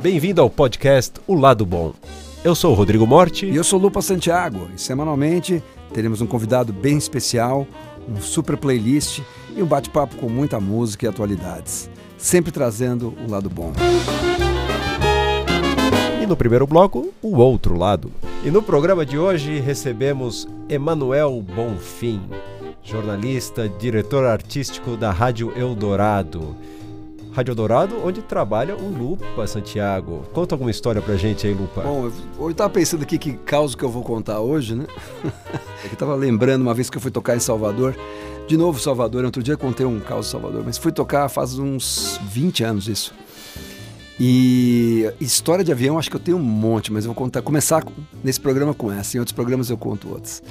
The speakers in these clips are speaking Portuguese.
Bem-vindo ao podcast O Lado Bom. Eu sou o Rodrigo Morte. E eu sou Lupa Santiago. E semanalmente teremos um convidado bem especial, um super playlist e um bate-papo com muita música e atualidades. Sempre trazendo o lado bom. E no primeiro bloco, o outro lado. E no programa de hoje recebemos Emanuel Bonfim, jornalista, diretor artístico da Rádio Eldorado. Rádio Eldorado, onde trabalha o Lupa Santiago. Conta alguma história pra gente aí, Lupa. Bom, eu tava pensando aqui que causa que eu vou contar hoje, né? eu tava lembrando uma vez que eu fui tocar em Salvador. De novo, Salvador. Outro dia eu contei um caos em Salvador, mas fui tocar faz uns 20 anos isso. E história de avião, acho que eu tenho um monte, mas eu vou contar, começar nesse programa com essa. Em outros programas eu conto outros.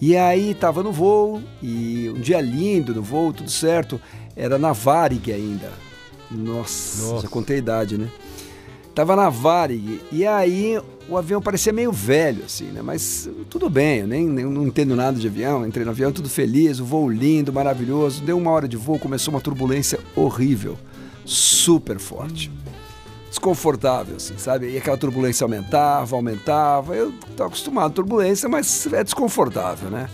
E aí tava no voo, e um dia lindo no voo, tudo certo. Era na Varig ainda nossa, Nossa, já contei a idade, né? Tava na Varig, e aí o avião parecia meio velho, assim, né? Mas tudo bem, eu nem, nem não entendo nada de avião, entrei no avião, tudo feliz, o voo lindo, maravilhoso. Deu uma hora de voo, começou uma turbulência horrível, super forte. Desconfortável, assim, sabe? E aquela turbulência aumentava, aumentava. Eu tô acostumado à turbulência, mas é desconfortável, né?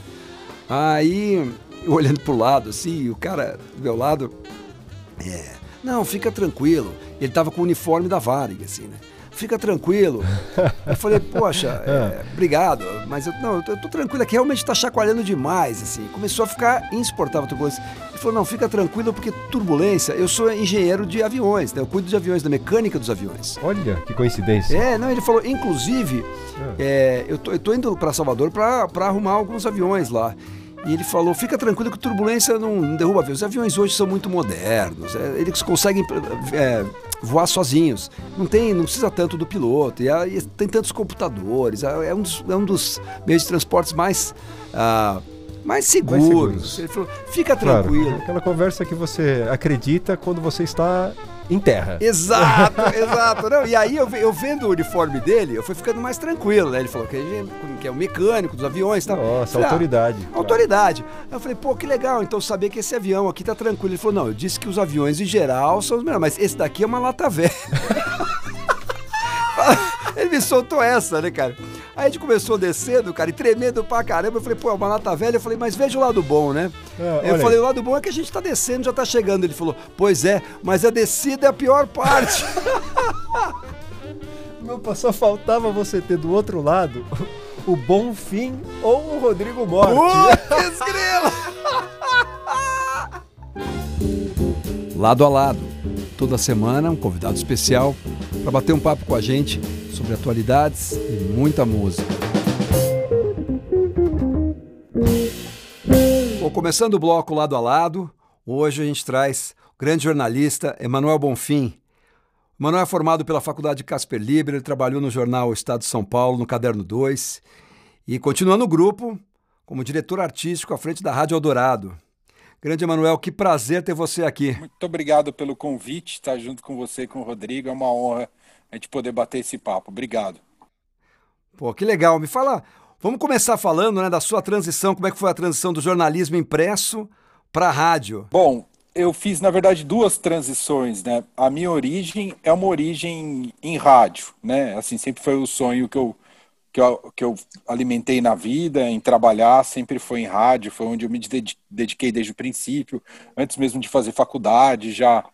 Aí, olhando pro lado, assim, o cara do meu lado, é, não, fica tranquilo. Ele estava com o uniforme da Varig, assim, né? Fica tranquilo. Eu falei, poxa, é, obrigado, mas eu, não, eu tô, eu tô tranquilo aqui, realmente está chacoalhando demais, assim. Começou a ficar insuportável a turbulência. Ele falou, não, fica tranquilo, porque turbulência, eu sou engenheiro de aviões, né? Eu cuido de aviões, da mecânica dos aviões. Olha, que coincidência. É, não, ele falou, inclusive, é. É, eu, tô, eu tô indo para Salvador para arrumar alguns aviões lá. E ele falou: fica tranquilo que turbulência não derruba aviões. Os aviões hoje são muito modernos, é, eles conseguem é, voar sozinhos. Não tem, não precisa tanto do piloto. E, e tem tantos computadores. É, é um dos, é um dos meios de transportes mais. Ah, mais seguros. mais seguros. Ele falou, fica tranquilo. Claro, aquela conversa que você acredita quando você está em terra. Exato, exato. Não, e aí eu, eu vendo o uniforme dele, eu fui ficando mais tranquilo, né? Ele falou que, que é o mecânico dos aviões e tal. Nossa, falei, ah, autoridade. Ah, autoridade. Aí eu falei, pô, que legal, então saber que esse avião aqui tá tranquilo. Ele falou, não, eu disse que os aviões em geral são os melhores, mas esse daqui é uma lata velha. Ele me soltou essa, né, cara? Aí a gente começou descendo, cara, e tremendo pra caramba. Eu falei, pô, é uma lata velha. Eu falei, mas veja o lado bom, né? É, eu falei, o lado bom é que a gente tá descendo, já tá chegando. Ele falou, pois é, mas a descida é a pior parte. Meu, só faltava você ter do outro lado o Bom Fim ou o Rodrigo Morte. Putz, lado a lado. Toda semana, um convidado especial para bater um papo com a gente sobre atualidades e muita música. Bom, começando o bloco lado a lado, hoje a gente traz o grande jornalista Emanuel Bonfim. Emanuel é formado pela Faculdade Casper Libre, ele trabalhou no jornal Estado de São Paulo, no Caderno 2, e continua no grupo como diretor artístico à frente da Rádio Eldorado. Grande Emanuel, que prazer ter você aqui. Muito obrigado pelo convite, estar junto com você e com o Rodrigo. É uma honra a gente poder bater esse papo. Obrigado. Pô, que legal. Me fala, vamos começar falando né, da sua transição, como é que foi a transição do jornalismo impresso para a rádio? Bom, eu fiz, na verdade, duas transições, né? A minha origem é uma origem em rádio, né? Assim, sempre foi o sonho que eu, que eu, que eu alimentei na vida, em trabalhar, sempre foi em rádio, foi onde eu me dediquei desde o princípio, antes mesmo de fazer faculdade, já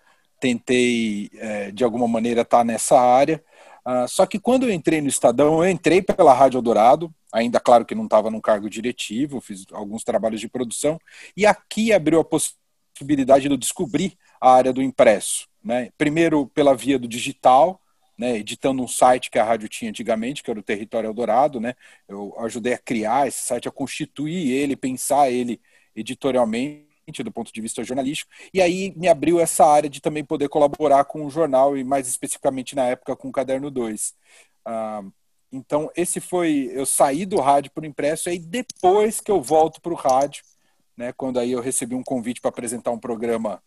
tentei, é, de alguma maneira, estar tá nessa área. Uh, só que quando eu entrei no Estadão, eu entrei pela Rádio Eldorado, ainda claro que não estava num cargo diretivo, fiz alguns trabalhos de produção, e aqui abriu a possibilidade de eu descobrir a área do impresso. Né? Primeiro pela via do digital, né, editando um site que a rádio tinha antigamente, que era o Território Eldorado, né? Eu ajudei a criar esse site, a constituir ele, pensar ele editorialmente do ponto de vista jornalístico, e aí me abriu essa área de também poder colaborar com o jornal e mais especificamente na época com o Caderno 2. Ah, então, esse foi. Eu saí do rádio para o impresso, e aí depois que eu volto para o rádio, né, quando aí eu recebi um convite para apresentar um programa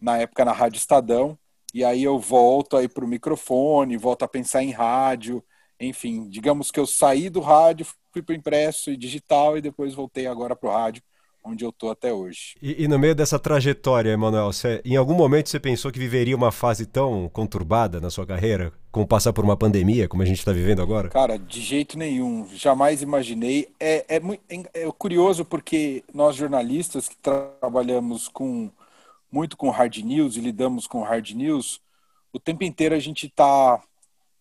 na época na Rádio Estadão, e aí eu volto aí para o microfone, volto a pensar em rádio, enfim, digamos que eu saí do rádio, fui para o impresso e digital e depois voltei agora para o rádio onde eu tô até hoje. E, e no meio dessa trajetória, Emanuel, você, em algum momento você pensou que viveria uma fase tão conturbada na sua carreira, como passar por uma pandemia, como a gente está vivendo agora? Cara, de jeito nenhum. Jamais imaginei. É, é, é, é curioso porque nós jornalistas que trabalhamos com muito com hard news e lidamos com hard news, o tempo inteiro a gente está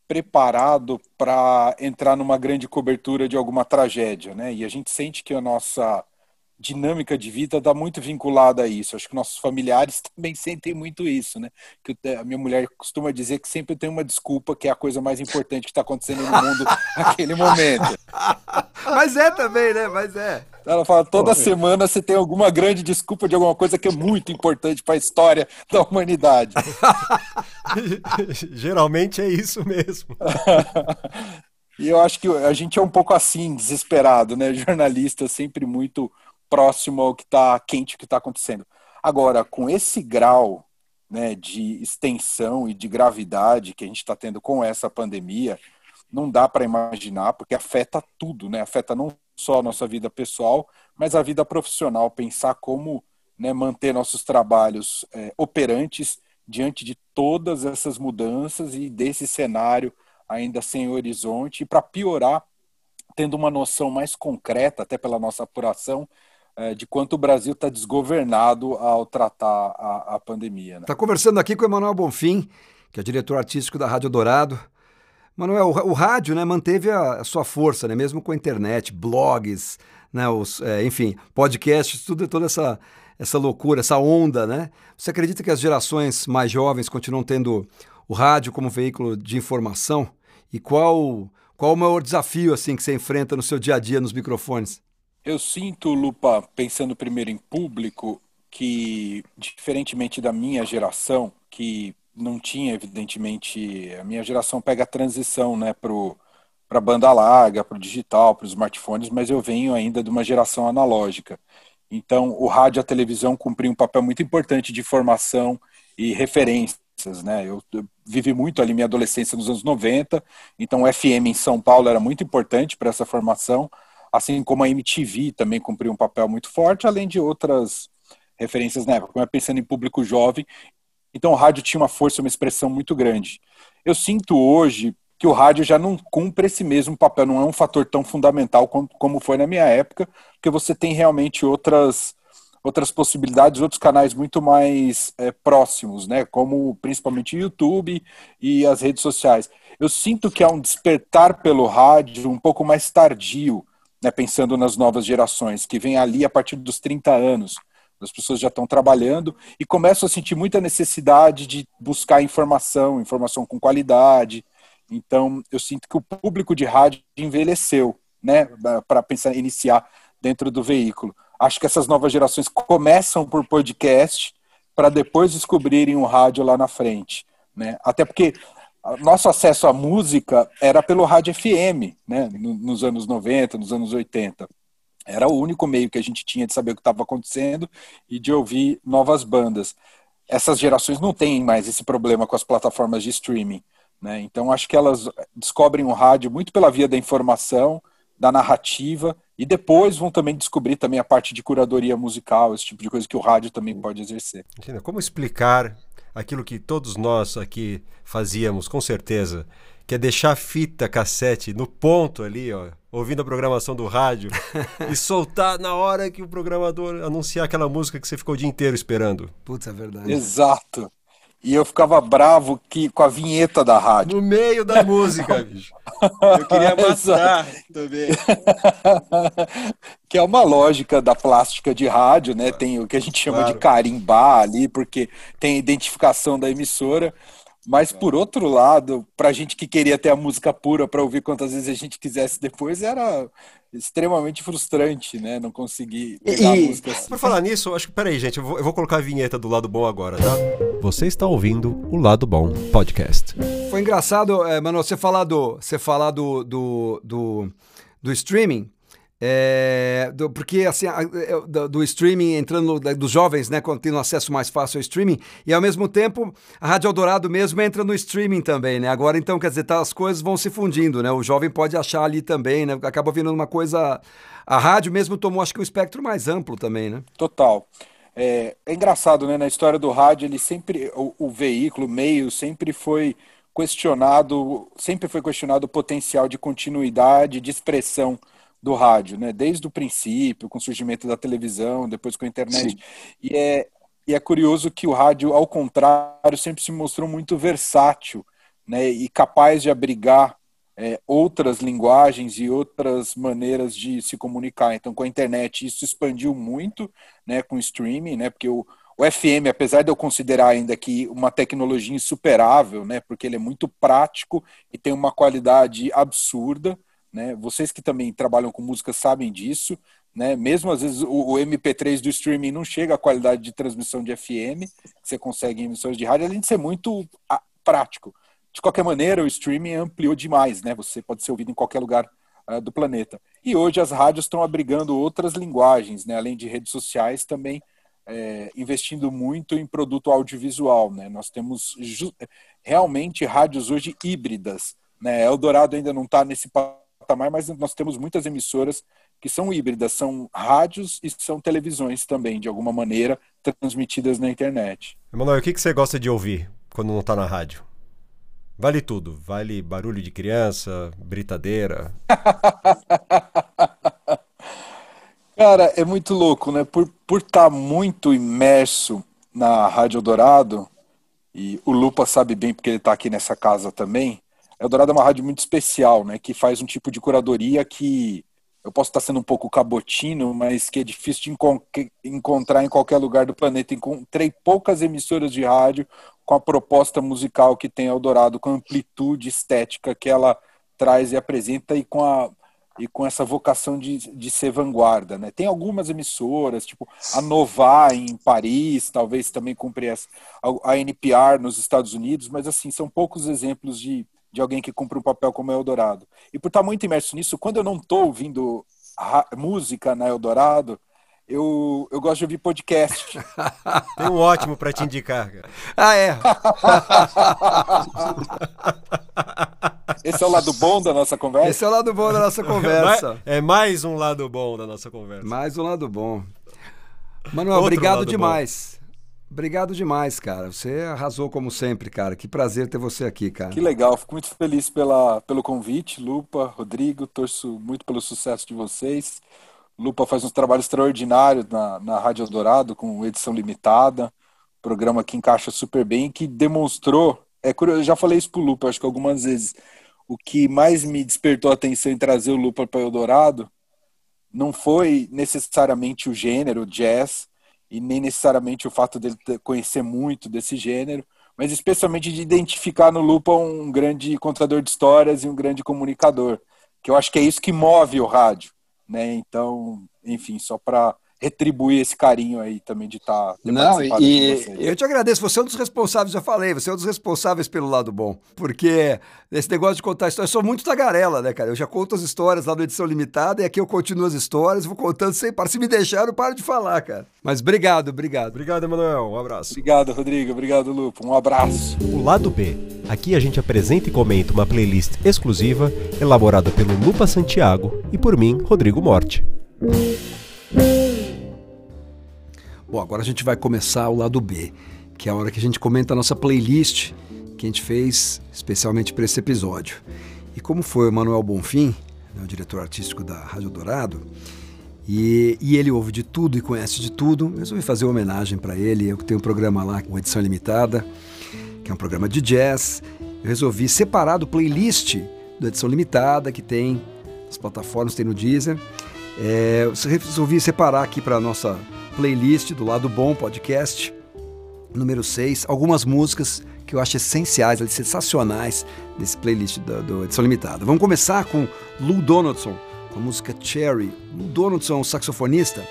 preparado para entrar numa grande cobertura de alguma tragédia, né? E a gente sente que a nossa dinâmica de vida está muito vinculada a isso. Acho que nossos familiares também sentem muito isso, né? Que a minha mulher costuma dizer que sempre tem uma desculpa que é a coisa mais importante que está acontecendo no mundo naquele momento. Mas é também, né? Mas é. Ela fala toda Pô, semana você tem alguma grande desculpa de alguma coisa que é muito importante para a história da humanidade. Geralmente é isso mesmo. e eu acho que a gente é um pouco assim, desesperado, né? Jornalista sempre muito próximo ao que está quente, o que está acontecendo. Agora, com esse grau né, de extensão e de gravidade que a gente está tendo com essa pandemia, não dá para imaginar, porque afeta tudo, né? Afeta não só a nossa vida pessoal, mas a vida profissional. Pensar como né, manter nossos trabalhos é, operantes diante de todas essas mudanças e desse cenário ainda sem horizonte. E para piorar, tendo uma noção mais concreta, até pela nossa apuração, de quanto o Brasil está desgovernado ao tratar a, a pandemia. Está né? Tá conversando aqui com o Emanuel Bonfim, que é diretor artístico da Rádio Dourado. Manuel, o, o rádio né, manteve a, a, sua força, né, mesmo com a internet, blogs, né, os, é, enfim, podcasts, tudo, toda essa, essa loucura, essa onda. Né? Você acredita que as gerações mais jovens continuam tendo o rádio como veículo de informação? E qual, qual o maior desafio assim que você enfrenta no seu dia a dia nos microfones? Eu sinto, Lupa, pensando primeiro em público, que, diferentemente da minha geração, que não tinha, evidentemente, a minha geração pega a transição né, para a banda larga, para o digital, para os smartphones, mas eu venho ainda de uma geração analógica. Então, o rádio e a televisão cumpriam um papel muito importante de formação e referências. Né? Eu, eu vivi muito ali minha adolescência nos anos 90, então o FM em São Paulo era muito importante para essa formação assim como a MTV também cumpriu um papel muito forte, além de outras referências na época, como é pensando em público jovem. Então o rádio tinha uma força, uma expressão muito grande. Eu sinto hoje que o rádio já não cumpre esse mesmo papel, não é um fator tão fundamental como foi na minha época, porque você tem realmente outras outras possibilidades, outros canais muito mais é, próximos, né? Como principalmente o YouTube e as redes sociais. Eu sinto que há um despertar pelo rádio um pouco mais tardio né, pensando nas novas gerações, que vêm ali a partir dos 30 anos. As pessoas já estão trabalhando e começam a sentir muita necessidade de buscar informação, informação com qualidade. Então, eu sinto que o público de rádio envelheceu, né, para pensar iniciar dentro do veículo. Acho que essas novas gerações começam por podcast para depois descobrirem o rádio lá na frente, né? Até porque nosso acesso à música era pelo rádio FM, né, nos anos 90, nos anos 80. Era o único meio que a gente tinha de saber o que estava acontecendo e de ouvir novas bandas. Essas gerações não têm mais esse problema com as plataformas de streaming. Né? Então, acho que elas descobrem o rádio muito pela via da informação, da narrativa, e depois vão também descobrir também a parte de curadoria musical, esse tipo de coisa que o rádio também pode exercer. Como explicar aquilo que todos nós aqui fazíamos, com certeza, que é deixar a fita cassete no ponto ali, ó, ouvindo a programação do rádio e soltar na hora que o programador anunciar aquela música que você ficou o dia inteiro esperando. Putz, é verdade. Exato. E eu ficava bravo que, com a vinheta da rádio. No meio da música, bicho. Eu queria matar também. que é uma lógica da plástica de rádio, né? Tem o que a gente chama claro. de carimbar ali, porque tem a identificação da emissora. Mas, por outro lado, para a gente que queria ter a música pura para ouvir quantas vezes a gente quisesse depois, era extremamente frustrante, né? Não conseguir pegar e, a música assim. Por falar nisso, acho que, peraí, gente, eu vou, eu vou colocar a vinheta do Lado Bom agora, tá? Você está ouvindo o Lado Bom Podcast. Foi engraçado, é, Mano, você falar do, você falar do, do, do, do streaming. É, do, porque assim, a, é, do, do, streaming entrando dos jovens, né, quando tem um acesso mais fácil ao streaming, e ao mesmo tempo a Rádio Eldorado mesmo entra no streaming também, né? Agora então, quer dizer, tá, as coisas vão se fundindo, né? O jovem pode achar ali também, né? Acaba vindo uma coisa a rádio mesmo tomou acho que um espectro mais amplo também, né? Total. É, é engraçado, né? Na história do rádio, ele sempre o, o veículo, o meio sempre foi questionado, sempre foi questionado o potencial de continuidade, de expressão do rádio, né? Desde o princípio, com o surgimento da televisão, depois com a internet. E é, e é curioso que o rádio, ao contrário, sempre se mostrou muito versátil, né? E capaz de abrigar é, outras linguagens e outras maneiras de se comunicar. Então, com a internet, isso expandiu muito, né? Com o streaming, né? Porque o o FM, apesar de eu considerar ainda que uma tecnologia insuperável, né, porque ele é muito prático e tem uma qualidade absurda, né? Vocês que também trabalham com música sabem disso, né? Mesmo às vezes o, o MP3 do streaming não chega à qualidade de transmissão de FM que você consegue em emissões de rádio, além de ser muito a, ah, prático. De qualquer maneira, o streaming ampliou demais, né? Você pode ser ouvido em qualquer lugar uh, do planeta. E hoje as rádios estão abrigando outras linguagens, né? Além de redes sociais, também é, investindo muito em produto audiovisual. Né? Nós temos realmente rádios hoje híbridas. Né? Eldorado ainda não está nesse patamar, mas nós temos muitas emissoras que são híbridas, são rádios e são televisões também, de alguma maneira, transmitidas na internet. Emanuel, o que, que você gosta de ouvir quando não está na rádio? Vale tudo. Vale barulho de criança, britadeira. Cara, é muito louco, né? Por estar por tá muito imerso na Rádio Eldorado, e o Lupa sabe bem porque ele está aqui nessa casa também, Eldorado é uma rádio muito especial, né? Que faz um tipo de curadoria que eu posso estar sendo um pouco cabotino, mas que é difícil de enco encontrar em qualquer lugar do planeta. Encontrei poucas emissoras de rádio com a proposta musical que tem Eldorado, com a amplitude estética que ela traz e apresenta e com a e com essa vocação de, de ser vanguarda. Né? Tem algumas emissoras, tipo a Nova em Paris, talvez também cumpre essa, a NPR nos Estados Unidos, mas assim, são poucos exemplos de, de alguém que cumpre um papel como Eldorado. E por estar muito imerso nisso, quando eu não estou ouvindo música na Eldorado, eu, eu gosto de ouvir podcast. Tem um ótimo para te indicar. Cara. Ah, é? Esse é o lado bom da nossa conversa? Esse é o lado bom da nossa conversa. É mais um lado bom da nossa conversa. Mais um lado bom. Manuel, Outro obrigado demais. Bom. Obrigado demais, cara. Você arrasou como sempre, cara. Que prazer ter você aqui, cara. Que legal. Fico muito feliz pela, pelo convite, Lupa, Rodrigo. Torço muito pelo sucesso de vocês. Lupa faz um trabalho extraordinário na, na Rádio Eldorado, com edição limitada, programa que encaixa super bem, que demonstrou. É curioso, eu já falei isso pro Lupa, acho que algumas vezes. O que mais me despertou a atenção em trazer o Lupa para Eldorado não foi necessariamente o gênero, jazz, e nem necessariamente o fato dele conhecer muito desse gênero, mas especialmente de identificar no Lupa um grande contador de histórias e um grande comunicador, que eu acho que é isso que move o rádio né? Então, enfim, só para retribuir esse carinho aí também de estar. Tá, Não, e eu te agradeço. Você é um dos responsáveis, já falei, você é um dos responsáveis pelo lado bom. Porque esse negócio de contar histórias, eu sou muito tagarela, né, cara? Eu já conto as histórias lá no Edição Limitada e aqui eu continuo as histórias, vou contando sem parar. Se me deixar, eu paro de falar, cara. Mas obrigado, obrigado. Obrigado, Emanuel. Um abraço. Obrigado, Rodrigo. Obrigado, Lupo. Um abraço. O lado B. Aqui a gente apresenta e comenta uma playlist exclusiva elaborada pelo Lupa Santiago e por mim, Rodrigo Morte. Bom, agora a gente vai começar o lado B, que é a hora que a gente comenta a nossa playlist que a gente fez especialmente para esse episódio. E como foi o Manuel Bonfim, né, o diretor artístico da Rádio Dourado, e, e, ele ouve de tudo e conhece de tudo, resolvi fazer uma homenagem para ele. Eu tenho um programa lá com edição limitada, que é um programa de jazz. Eu resolvi separar do playlist da edição limitada, que tem as plataformas, tem no Deezer. É, eu resolvi separar aqui para nossa playlist do Lado Bom Podcast, número 6, algumas músicas que eu acho essenciais, sensacionais desse playlist do, do Edição Limitada. Vamos começar com Lou Donaldson, com a música Cherry. Lou Donaldson um saxofonista,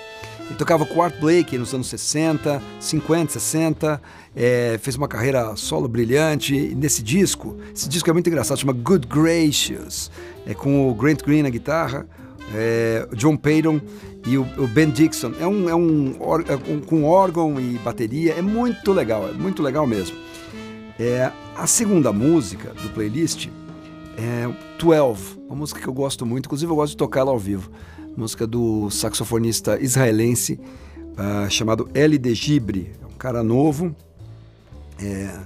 ele tocava com Art Blakey nos anos 60, 50, 60, é, fez uma carreira solo brilhante. E nesse disco, esse disco é muito engraçado, chama Good Gracious, é com o Grant Green na guitarra, é, John Payton e o, o, Ben Dixon. É um, é um, é um, com órgão e bateria, é muito legal, é muito legal mesmo. É, a segunda música do playlist é 12, uma música que eu gosto muito, inclusive eu gosto de tocar ela ao vivo. Música do saxofonista israelense uh, chamado Eli de Gibre, é um cara novo. É,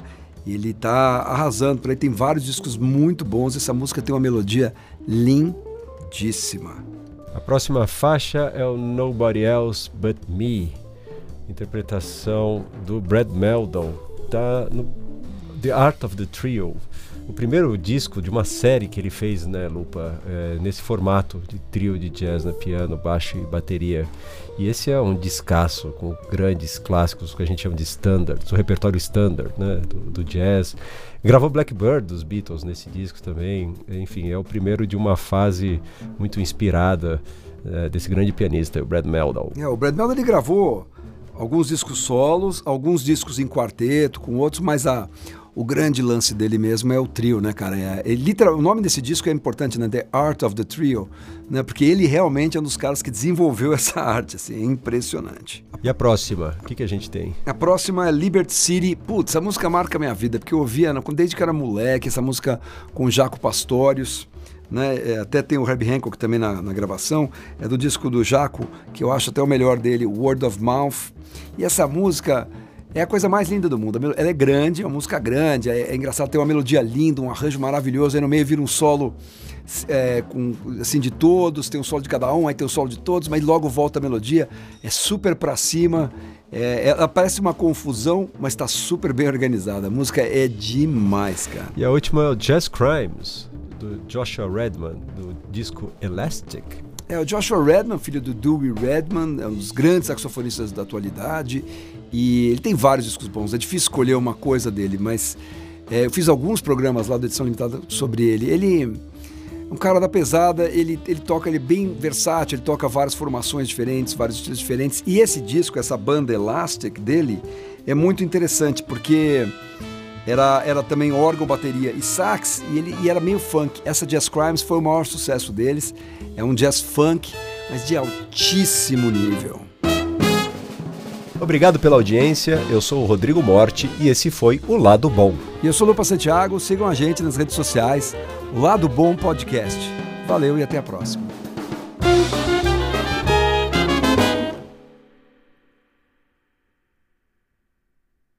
ele está arrasando por aí, tem vários discos muito bons. Essa música tem uma melodia lindíssima. A próxima faixa é o Nobody Else But Me, interpretação do Brad Meldon, tá no The Art of the Trio, o primeiro disco de uma série que ele fez, né, Lupa, é, nesse formato de trio de jazz, né, piano, baixo e bateria. E esse é um descasso com grandes clássicos que a gente chama de standards, o repertório standard, né, do, do jazz. Gravou Blackbird dos Beatles nesse disco também. Enfim, é o primeiro de uma fase muito inspirada é, desse grande pianista, o Brad Meldau. É, o Brad Meldau ele gravou alguns discos solos, alguns discos em quarteto com outros, mas a o grande lance dele mesmo é o trio, né, cara? É, é, literal, o nome desse disco é importante, né? The Art of the Trio, né? Porque ele realmente é um dos caras que desenvolveu essa arte, assim, é impressionante. E a próxima? O que, que a gente tem? A próxima é Liberty City. Putz, essa música marca a minha vida, porque eu ouvia né, desde que era moleque, essa música com Jaco Pastorius. Né? É, até tem o Herbie Hancock também na, na, gravação, é do disco do Jaco, que eu acho até o melhor dele, Word of Mouth. E essa música é a coisa mais linda do mundo. Ela é grande, é uma música grande, é, é engraçado, tem uma melodia linda, um arranjo maravilhoso, aí no meio vira um solo é, com, assim, de todos, tem um solo de cada um, aí tem o um solo de todos, mas logo volta a melodia, é super pra cima, é, ela parece uma confusão, mas está super bem organizada. A música é demais, cara. E a última é o Jazz Crimes, do Joshua Redman, do disco Elastic. É, o Joshua Redman, filho do Dewey Redman, é um dos grandes saxofonistas da atualidade. E ele tem vários discos bons. É difícil escolher uma coisa dele, mas é, eu fiz alguns programas lá da edição limitada sobre ele. Ele um cara da pesada, ele, ele toca, ele é bem versátil, ele toca várias formações diferentes, vários estilos diferentes. E esse disco, essa banda Elastic dele, é muito interessante porque era, era também órgão, bateria e sax, e, ele, e era meio funk. Essa Jazz Crimes foi o maior sucesso deles. É um jazz funk, mas de altíssimo nível. Obrigado pela audiência, eu sou o Rodrigo Morte e esse foi o Lado Bom. E eu sou o Lupa Santiago, sigam a gente nas redes sociais, Lado Bom Podcast. Valeu e até a próxima.